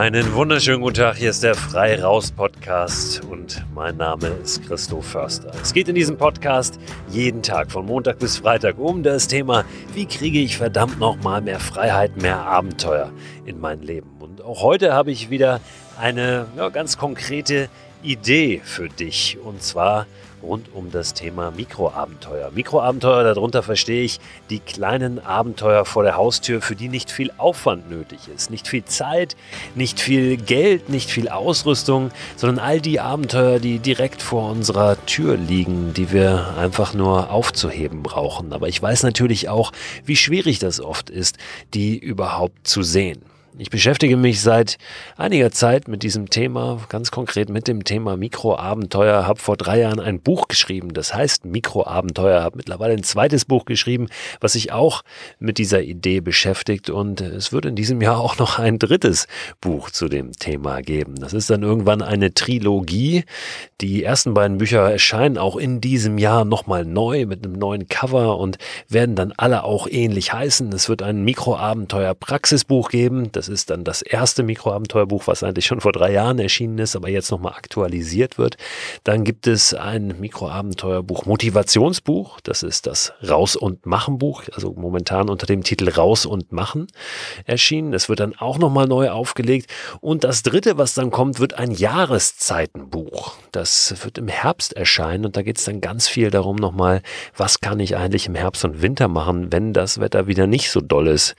Einen wunderschönen guten Tag, hier ist der Frei Raus Podcast und mein Name ist Christoph Förster. Es geht in diesem Podcast jeden Tag von Montag bis Freitag um das Thema, wie kriege ich verdammt nochmal mehr Freiheit, mehr Abenteuer in mein Leben. Und auch heute habe ich wieder eine ja, ganz konkrete Idee für dich und zwar rund um das Thema Mikroabenteuer. Mikroabenteuer, darunter verstehe ich die kleinen Abenteuer vor der Haustür, für die nicht viel Aufwand nötig ist, nicht viel Zeit, nicht viel Geld, nicht viel Ausrüstung, sondern all die Abenteuer, die direkt vor unserer Tür liegen, die wir einfach nur aufzuheben brauchen. Aber ich weiß natürlich auch, wie schwierig das oft ist, die überhaupt zu sehen. Ich beschäftige mich seit einiger Zeit mit diesem Thema, ganz konkret mit dem Thema Mikroabenteuer, habe vor drei Jahren ein Buch geschrieben, das heißt Mikroabenteuer, habe mittlerweile ein zweites Buch geschrieben, was sich auch mit dieser Idee beschäftigt und es wird in diesem Jahr auch noch ein drittes Buch zu dem Thema geben. Das ist dann irgendwann eine Trilogie. Die ersten beiden Bücher erscheinen auch in diesem Jahr nochmal neu mit einem neuen Cover und werden dann alle auch ähnlich heißen. Es wird ein Mikroabenteuer Praxisbuch geben, das ist dann das erste Mikroabenteuerbuch, was eigentlich schon vor drei Jahren erschienen ist, aber jetzt nochmal aktualisiert wird. Dann gibt es ein Mikroabenteuerbuch Motivationsbuch. Das ist das Raus- und Machen-Buch, also momentan unter dem Titel Raus und Machen erschienen. Es wird dann auch nochmal neu aufgelegt. Und das dritte, was dann kommt, wird ein Jahreszeitenbuch. Das wird im Herbst erscheinen und da geht es dann ganz viel darum nochmal, was kann ich eigentlich im Herbst und Winter machen, wenn das Wetter wieder nicht so doll ist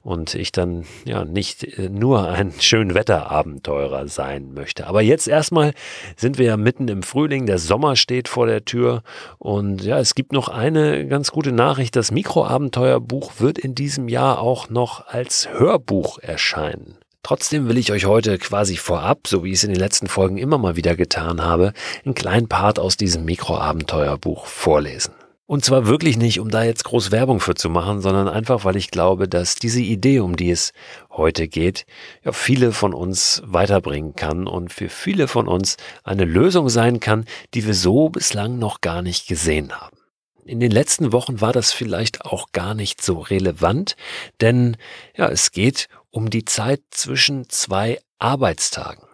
und ich dann ja nicht nicht äh, nur ein Schönwetterabenteurer sein möchte. Aber jetzt erstmal sind wir ja mitten im Frühling, der Sommer steht vor der Tür und ja, es gibt noch eine ganz gute Nachricht. Das Mikroabenteuerbuch wird in diesem Jahr auch noch als Hörbuch erscheinen. Trotzdem will ich euch heute quasi vorab, so wie ich es in den letzten Folgen immer mal wieder getan habe, einen kleinen Part aus diesem Mikroabenteuerbuch vorlesen. Und zwar wirklich nicht, um da jetzt groß Werbung für zu machen, sondern einfach, weil ich glaube, dass diese Idee, um die es heute geht, ja viele von uns weiterbringen kann und für viele von uns eine Lösung sein kann, die wir so bislang noch gar nicht gesehen haben. In den letzten Wochen war das vielleicht auch gar nicht so relevant, denn ja, es geht um die Zeit zwischen zwei Arbeitstagen.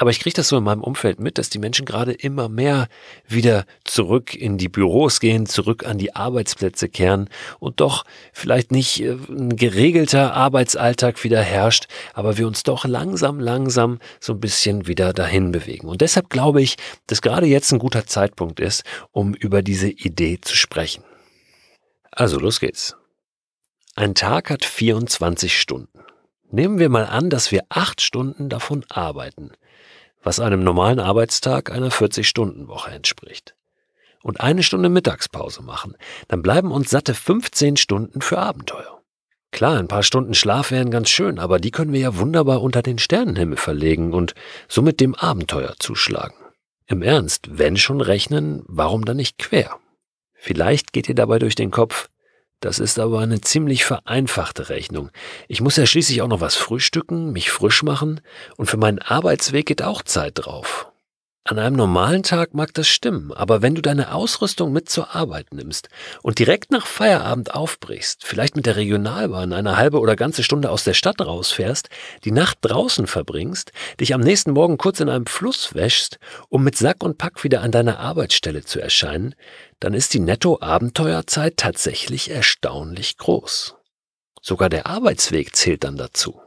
Aber ich kriege das so in meinem Umfeld mit, dass die Menschen gerade immer mehr wieder zurück in die Büros gehen, zurück an die Arbeitsplätze kehren und doch vielleicht nicht äh, ein geregelter Arbeitsalltag wieder herrscht, aber wir uns doch langsam, langsam so ein bisschen wieder dahin bewegen. Und deshalb glaube ich, dass gerade jetzt ein guter Zeitpunkt ist, um über diese Idee zu sprechen. Also los geht's. Ein Tag hat 24 Stunden. Nehmen wir mal an, dass wir acht Stunden davon arbeiten was einem normalen Arbeitstag einer 40-Stunden-Woche entspricht. Und eine Stunde Mittagspause machen, dann bleiben uns satte 15 Stunden für Abenteuer. Klar, ein paar Stunden Schlaf wären ganz schön, aber die können wir ja wunderbar unter den Sternenhimmel verlegen und somit dem Abenteuer zuschlagen. Im Ernst, wenn schon rechnen, warum dann nicht quer? Vielleicht geht ihr dabei durch den Kopf, das ist aber eine ziemlich vereinfachte Rechnung. Ich muss ja schließlich auch noch was frühstücken, mich frisch machen und für meinen Arbeitsweg geht auch Zeit drauf. An einem normalen Tag mag das stimmen, aber wenn du deine Ausrüstung mit zur Arbeit nimmst und direkt nach Feierabend aufbrichst, vielleicht mit der Regionalbahn eine halbe oder ganze Stunde aus der Stadt rausfährst, die Nacht draußen verbringst, dich am nächsten Morgen kurz in einem Fluss wäschst, um mit Sack und Pack wieder an deiner Arbeitsstelle zu erscheinen, dann ist die Netto-Abenteuerzeit tatsächlich erstaunlich groß. Sogar der Arbeitsweg zählt dann dazu.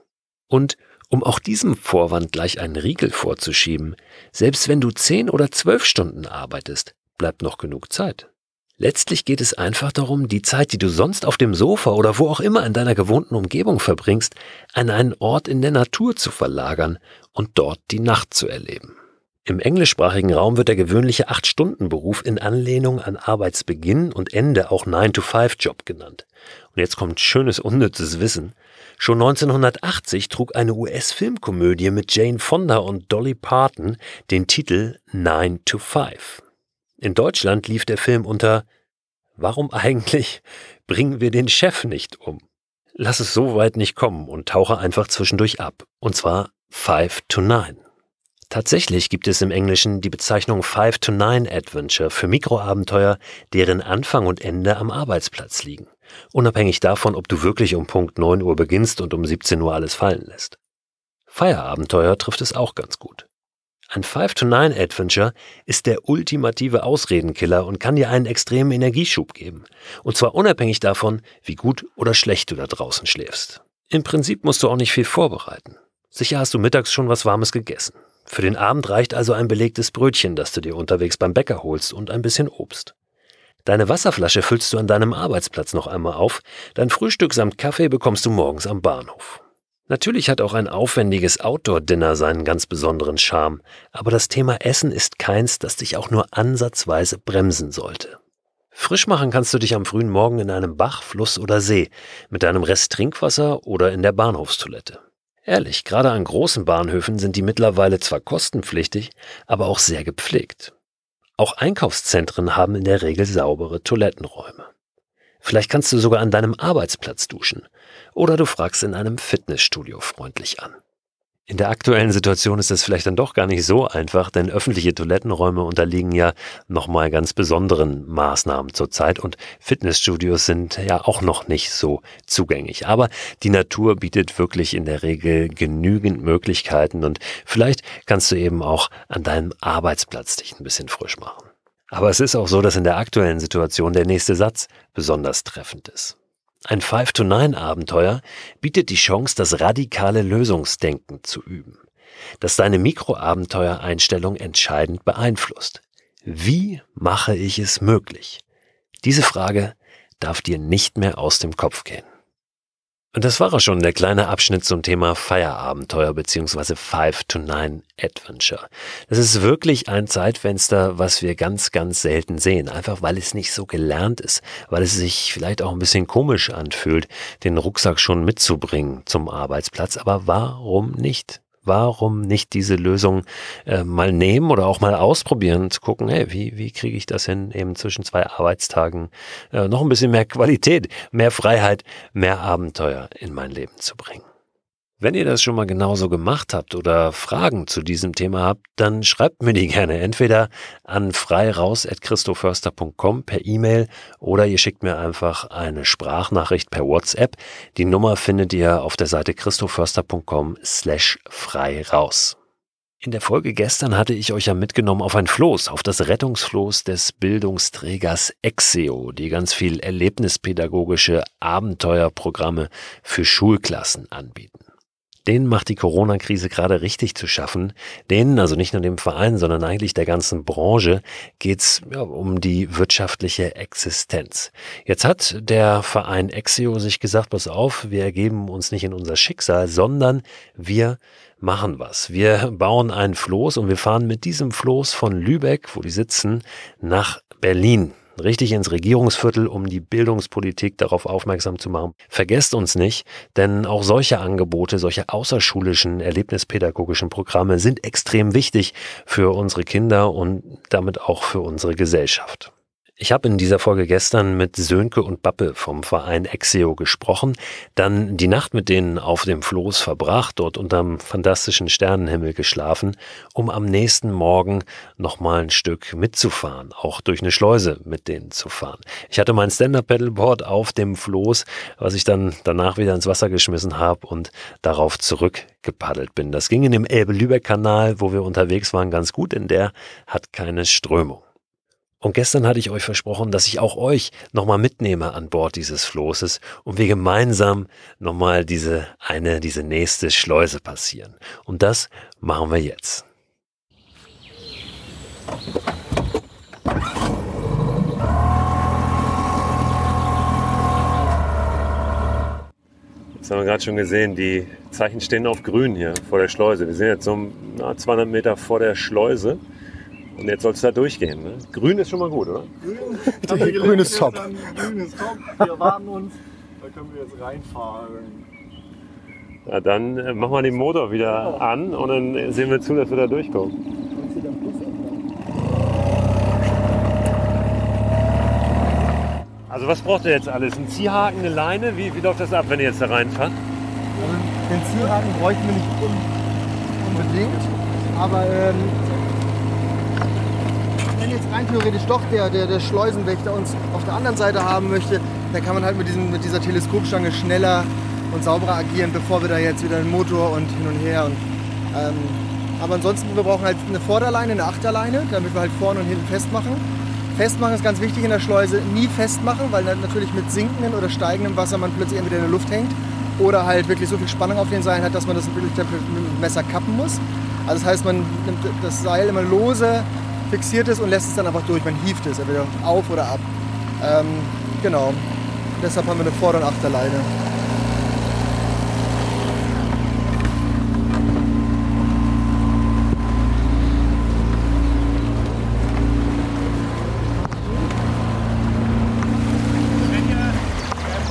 Und um auch diesem Vorwand gleich einen Riegel vorzuschieben, selbst wenn du zehn oder zwölf Stunden arbeitest, bleibt noch genug Zeit. Letztlich geht es einfach darum, die Zeit, die du sonst auf dem Sofa oder wo auch immer in deiner gewohnten Umgebung verbringst, an einen Ort in der Natur zu verlagern und dort die Nacht zu erleben. Im englischsprachigen Raum wird der gewöhnliche 8-Stunden-Beruf in Anlehnung an Arbeitsbeginn und Ende auch 9-to-5-Job genannt. Und jetzt kommt schönes unnützes Wissen. Schon 1980 trug eine US-Filmkomödie mit Jane Fonda und Dolly Parton den Titel 9 to 5. In Deutschland lief der Film unter Warum eigentlich bringen wir den Chef nicht um? Lass es so weit nicht kommen und tauche einfach zwischendurch ab. Und zwar 5 to 9. Tatsächlich gibt es im Englischen die Bezeichnung Five to Nine Adventure für Mikroabenteuer, deren Anfang und Ende am Arbeitsplatz liegen. Unabhängig davon, ob du wirklich um Punkt 9 Uhr beginnst und um 17 Uhr alles fallen lässt. Feierabenteuer trifft es auch ganz gut. Ein 5-to-9-Adventure ist der ultimative Ausredenkiller und kann dir einen extremen Energieschub geben. Und zwar unabhängig davon, wie gut oder schlecht du da draußen schläfst. Im Prinzip musst du auch nicht viel vorbereiten. Sicher hast du mittags schon was Warmes gegessen. Für den Abend reicht also ein belegtes Brötchen, das du dir unterwegs beim Bäcker holst und ein bisschen Obst. Deine Wasserflasche füllst du an deinem Arbeitsplatz noch einmal auf, dein Frühstück samt Kaffee bekommst du morgens am Bahnhof. Natürlich hat auch ein aufwendiges Outdoor-Dinner seinen ganz besonderen Charme, aber das Thema Essen ist keins, das dich auch nur ansatzweise bremsen sollte. Frisch machen kannst du dich am frühen Morgen in einem Bach, Fluss oder See, mit deinem Rest Trinkwasser oder in der Bahnhofstoilette. Ehrlich, gerade an großen Bahnhöfen sind die mittlerweile zwar kostenpflichtig, aber auch sehr gepflegt. Auch Einkaufszentren haben in der Regel saubere Toilettenräume. Vielleicht kannst du sogar an deinem Arbeitsplatz duschen oder du fragst in einem Fitnessstudio freundlich an. In der aktuellen Situation ist es vielleicht dann doch gar nicht so einfach, denn öffentliche Toilettenräume unterliegen ja nochmal ganz besonderen Maßnahmen zurzeit und Fitnessstudios sind ja auch noch nicht so zugänglich. Aber die Natur bietet wirklich in der Regel genügend Möglichkeiten und vielleicht kannst du eben auch an deinem Arbeitsplatz dich ein bisschen frisch machen. Aber es ist auch so, dass in der aktuellen Situation der nächste Satz besonders treffend ist. Ein 5-to-9-Abenteuer bietet die Chance, das radikale Lösungsdenken zu üben, das deine Mikroabenteuereinstellung entscheidend beeinflusst. Wie mache ich es möglich? Diese Frage darf dir nicht mehr aus dem Kopf gehen. Und das war auch schon der kleine Abschnitt zum Thema Feierabenteuer bzw. Five to Nine Adventure. Das ist wirklich ein Zeitfenster, was wir ganz, ganz selten sehen. Einfach weil es nicht so gelernt ist, weil es sich vielleicht auch ein bisschen komisch anfühlt, den Rucksack schon mitzubringen zum Arbeitsplatz. Aber warum nicht? Warum nicht diese Lösung äh, mal nehmen oder auch mal ausprobieren, zu gucken, hey, wie, wie kriege ich das hin, eben zwischen zwei Arbeitstagen äh, noch ein bisschen mehr Qualität, mehr Freiheit, mehr Abenteuer in mein Leben zu bringen. Wenn ihr das schon mal genauso gemacht habt oder Fragen zu diesem Thema habt, dann schreibt mir die gerne entweder an freiraus.christoförster.com per E-Mail oder ihr schickt mir einfach eine Sprachnachricht per WhatsApp. Die Nummer findet ihr auf der Seite christoförster.com slash frei raus. In der Folge gestern hatte ich euch ja mitgenommen auf ein Floß, auf das Rettungsfloß des Bildungsträgers Exeo, die ganz viel erlebnispädagogische Abenteuerprogramme für Schulklassen anbieten. Denen macht die Corona-Krise gerade richtig zu schaffen. Denen, also nicht nur dem Verein, sondern eigentlich der ganzen Branche, geht's ja, um die wirtschaftliche Existenz. Jetzt hat der Verein Exio sich gesagt, pass auf, wir ergeben uns nicht in unser Schicksal, sondern wir machen was. Wir bauen ein Floß und wir fahren mit diesem Floß von Lübeck, wo die sitzen, nach Berlin richtig ins Regierungsviertel, um die Bildungspolitik darauf aufmerksam zu machen. Vergesst uns nicht, denn auch solche Angebote, solche außerschulischen, erlebnispädagogischen Programme sind extrem wichtig für unsere Kinder und damit auch für unsere Gesellschaft. Ich habe in dieser Folge gestern mit Sönke und Bappe vom Verein Exeo gesprochen, dann die Nacht mit denen auf dem Floß verbracht, dort unterm fantastischen Sternenhimmel geschlafen, um am nächsten Morgen nochmal ein Stück mitzufahren, auch durch eine Schleuse mit denen zu fahren. Ich hatte mein Stand-Up-Paddleboard auf dem Floß, was ich dann danach wieder ins Wasser geschmissen habe und darauf zurückgepaddelt bin. Das ging in dem Elbe-Lübeck-Kanal, wo wir unterwegs waren, ganz gut, denn der hat keine Strömung. Und gestern hatte ich euch versprochen, dass ich auch euch nochmal mitnehme an Bord dieses Floßes und wir gemeinsam nochmal diese eine, diese nächste Schleuse passieren. Und das machen wir jetzt. Jetzt haben wir gerade schon gesehen, die Zeichen stehen auf grün hier vor der Schleuse. Wir sind jetzt so 200 Meter vor der Schleuse. Und jetzt soll es da durchgehen. Ne? Grün ist schon mal gut, oder? Grün, grün ist top. Grün ist top. Wir warten uns. Da können wir jetzt reinfahren. Ja, dann äh, machen wir den Motor wieder an und dann sehen wir zu, dass wir da durchkommen. Also was braucht ihr jetzt alles? Ein Ziehhaken, eine Leine? Wie, wie läuft das ab, wenn ihr jetzt da reinfahrt? Also den Zielhaken bräuchten wir nicht un unbedingt, aber ähm, jetzt rein theoretisch doch der, der, der Schleusenwächter uns auf der anderen Seite haben möchte, dann kann man halt mit, diesen, mit dieser Teleskopstange schneller und sauberer agieren, bevor wir da jetzt wieder den Motor und hin und her. Und, ähm, aber ansonsten, wir brauchen halt eine Vorderleine, eine Achterleine, damit wir halt vorne und hinten festmachen. Festmachen ist ganz wichtig in der Schleuse. Nie festmachen, weil natürlich mit sinkendem oder steigendem Wasser man plötzlich entweder in der Luft hängt oder halt wirklich so viel Spannung auf den Seilen hat, dass man das wirklich mit dem Messer kappen muss. Also das heißt, man nimmt das Seil immer lose, fixiert es und lässt es dann einfach durch. Man hieft es entweder auf oder ab. Ähm, genau. Deshalb haben wir eine Vorder- und Achterleine.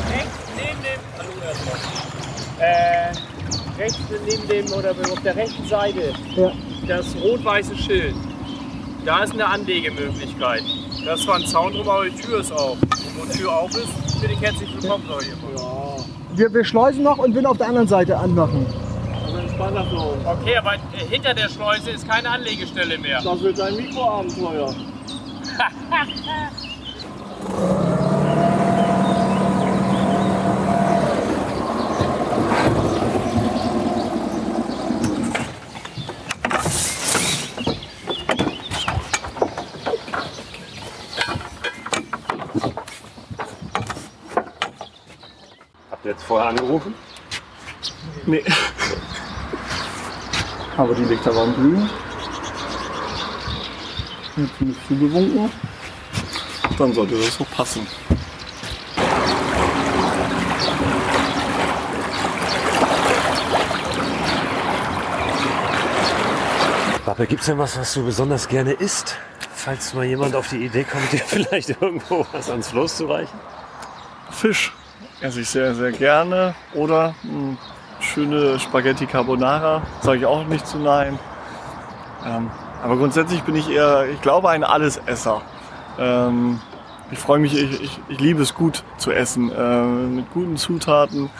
Äh, rechts neben dem, hallo erstmal, äh, rechts neben dem oder auf der rechten Seite Ja. das rot-weiße Schild, da ist eine Anlegemöglichkeit. Da ist zwar ein Zaun drum, aber die Tür ist auf. Und wo die Tür auf ist, bin ich herzlich willkommen, sag ich immer. Wir, wir schleusen noch und würden auf der anderen Seite anmachen. Also. Okay, aber hinter der Schleuse ist keine Anlegestelle mehr. Das wird ein Mikroabenteuer. jetzt vorher angerufen? Nee. Aber die Lichter waren grün. Jetzt bin ich zugewunken. Dann sollte das so passen. Pappe, gibt's denn was, was du besonders gerne isst? Falls mal jemand auf die Idee kommt, dir vielleicht irgendwo was ans Floß zu reichen? Fisch esse ich sehr, sehr gerne. Oder mh, schöne Spaghetti Carbonara. Sage ich auch nicht zu nein. Ähm, aber grundsätzlich bin ich eher, ich glaube, ein Allesesser. Ähm, ich freue mich, ich, ich, ich liebe es gut zu essen. Äh, mit guten Zutaten.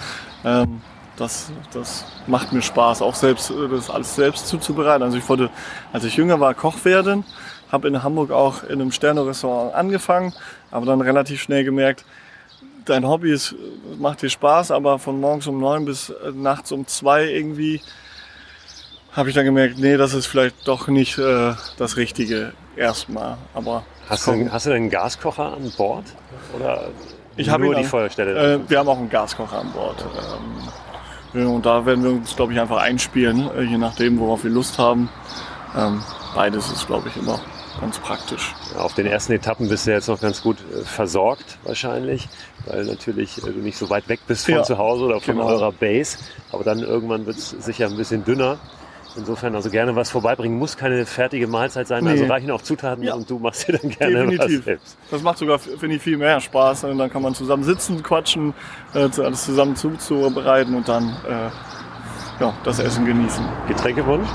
Ähm, das, das macht mir Spaß, auch selbst äh, das alles selbst zuzubereiten. Also ich wollte, als ich jünger war, Koch werden, habe in Hamburg auch in einem Sterne-Restaurant angefangen, aber dann relativ schnell gemerkt, dein Hobby ist, macht dir Spaß, aber von morgens um neun bis äh, nachts um zwei irgendwie habe ich dann gemerkt, nee, das ist vielleicht doch nicht äh, das Richtige erstmal. Aber Hast du, hast du denn einen Gaskocher an Bord? Oder Ich habe nur ihn die an- Feuerstelle? Äh, wir haben auch einen Gaskocher an Bord. Ähm, und da werden wir uns, glaube ich, einfach einspielen, äh, je nachdem, worauf wir Lust haben. Ähm, beides ist, glaube ich, immer ganz praktisch. Auf den ersten Etappen bist du jetzt noch ganz gut äh, versorgt wahrscheinlich, weil natürlich äh, du nicht so weit weg bist von Ja, zu Hause oder von genau. eurer Base. Aber dann irgendwann wird es sicher ein bisschen dünner. Insofern also gerne was vorbeibringen. Muss keine fertige Mahlzeit sein. Also Nee. reichen auch Zutaten Ja. und du machst dir dann gerne Definitiv. was selbst. Das macht sogar, finde ich, viel mehr Spaß. Und dann kann man zusammen sitzen, quatschen, äh, alles zusammen zuzubereiten und dann äh, ja, das Essen genießen. Getränkewunsch?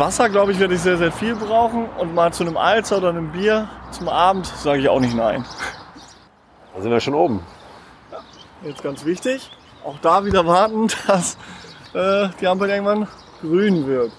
Wasser, glaube ich, werde ich sehr, sehr viel brauchen. Und mal zu einem Alzer oder einem Bier zum Abend sage ich auch nicht nein. Da sind wir schon oben. Jetzt ganz wichtig, auch da wieder warten, dass äh, die Ampel irgendwann grün wird.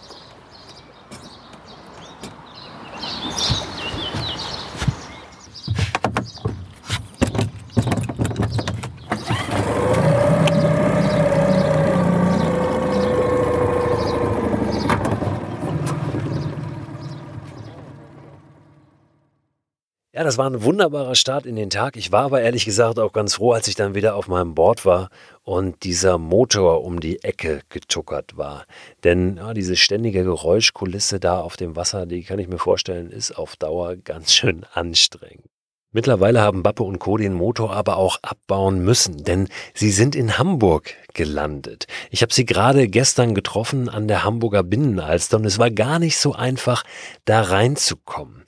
Das war ein wunderbarer Start in den Tag. Ich war aber ehrlich gesagt auch ganz froh, als ich dann wieder auf meinem Board war und dieser Motor um die Ecke getuckert war. Denn ja, diese ständige Geräuschkulisse da auf dem Wasser, die kann ich mir vorstellen, ist auf Dauer ganz schön anstrengend. Mittlerweile haben Bappe und Co. den Motor aber auch abbauen müssen, denn sie sind in Hamburg gelandet. Ich habe sie gerade gestern getroffen an der Hamburger Binnenalster und es war gar nicht so einfach, da reinzukommen.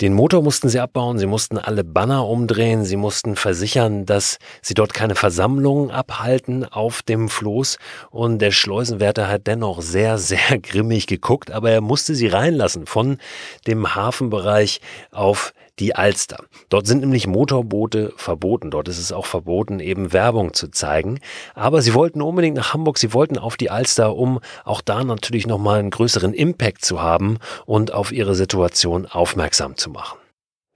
Den Motor mussten sie abbauen, sie mussten alle Banner umdrehen, sie mussten versichern, dass sie dort keine Versammlungen abhalten auf dem Floß. Und der Schleusenwärter hat dennoch sehr, sehr grimmig geguckt, aber er musste sie reinlassen von dem Hafenbereich auf die Alster. Dort sind nämlich Motorboote verboten. Dort ist es auch verboten, eben Werbung zu zeigen. Aber sie wollten unbedingt nach Hamburg, sie wollten auf die Alster, um auch da natürlich nochmal einen größeren Impact zu haben und auf ihre Situation aufmerksam zu machen.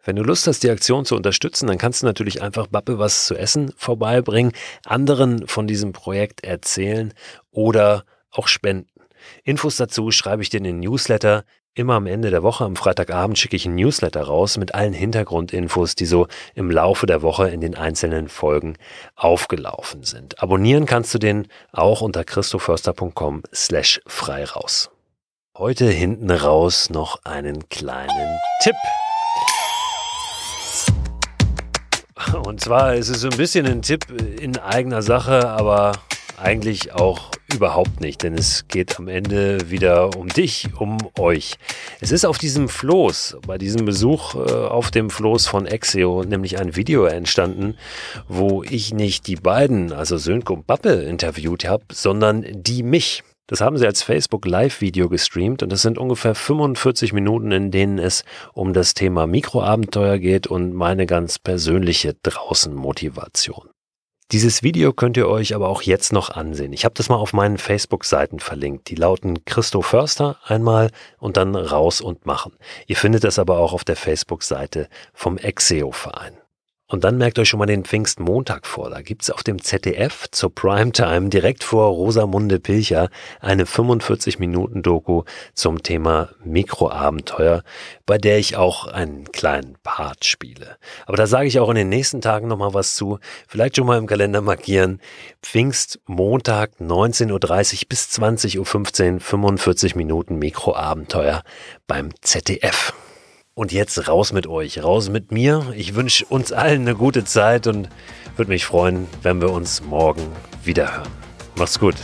Wenn du Lust hast, die Aktion zu unterstützen, dann kannst du natürlich einfach Bappe was zu essen vorbeibringen, anderen von diesem Projekt erzählen oder auch spenden. Infos dazu schreibe ich dir in den Newsletter. Immer am Ende der Woche, am Freitagabend, schicke ich einen Newsletter raus mit allen Hintergrundinfos, die so im Laufe der Woche in den einzelnen Folgen aufgelaufen sind. Abonnieren kannst du den auch unter christoförster.com slash frei raus. Heute hinten raus noch einen kleinen Tipp. Und zwar ist es so ein bisschen ein Tipp in eigener Sache, aber eigentlich auch überhaupt nicht, denn es geht am Ende wieder um dich, um euch. Es ist auf diesem Floß, bei diesem Besuch äh, auf dem Floß von Exeo, nämlich ein Video entstanden, wo ich nicht die beiden, also Sönke und Bappe, interviewt habe, sondern die mich. Das haben sie als Facebook Live-Video gestreamt und das sind ungefähr 45 Minuten, in denen es um das Thema Mikroabenteuer geht und meine ganz persönliche Draußen-Motivation. Dieses Video könnt ihr euch aber auch jetzt noch ansehen. Ich habe das mal auf meinen Facebook-Seiten verlinkt. Die lauten Christo Förster einmal und dann raus und machen. Ihr findet das aber auch auf der Facebook-Seite vom Exeo-Verein. Und dann merkt euch schon mal den Pfingstmontag vor. Da gibt's auf dem ZDF zur Primetime direkt vor Rosamunde Pilcher eine 45-Minuten-Doku zum Thema Mikroabenteuer, bei der ich auch einen kleinen Part spiele. Aber da sage ich auch in den nächsten Tagen nochmal was zu. Vielleicht schon mal im Kalender markieren. Pfingstmontag 19.30 Uhr bis 20.15 Uhr 45 Minuten Mikroabenteuer beim ZDF. Und jetzt raus mit euch, raus mit mir. Ich wünsche uns allen eine gute Zeit und würde mich freuen, wenn wir uns morgen wieder hören. Macht's gut.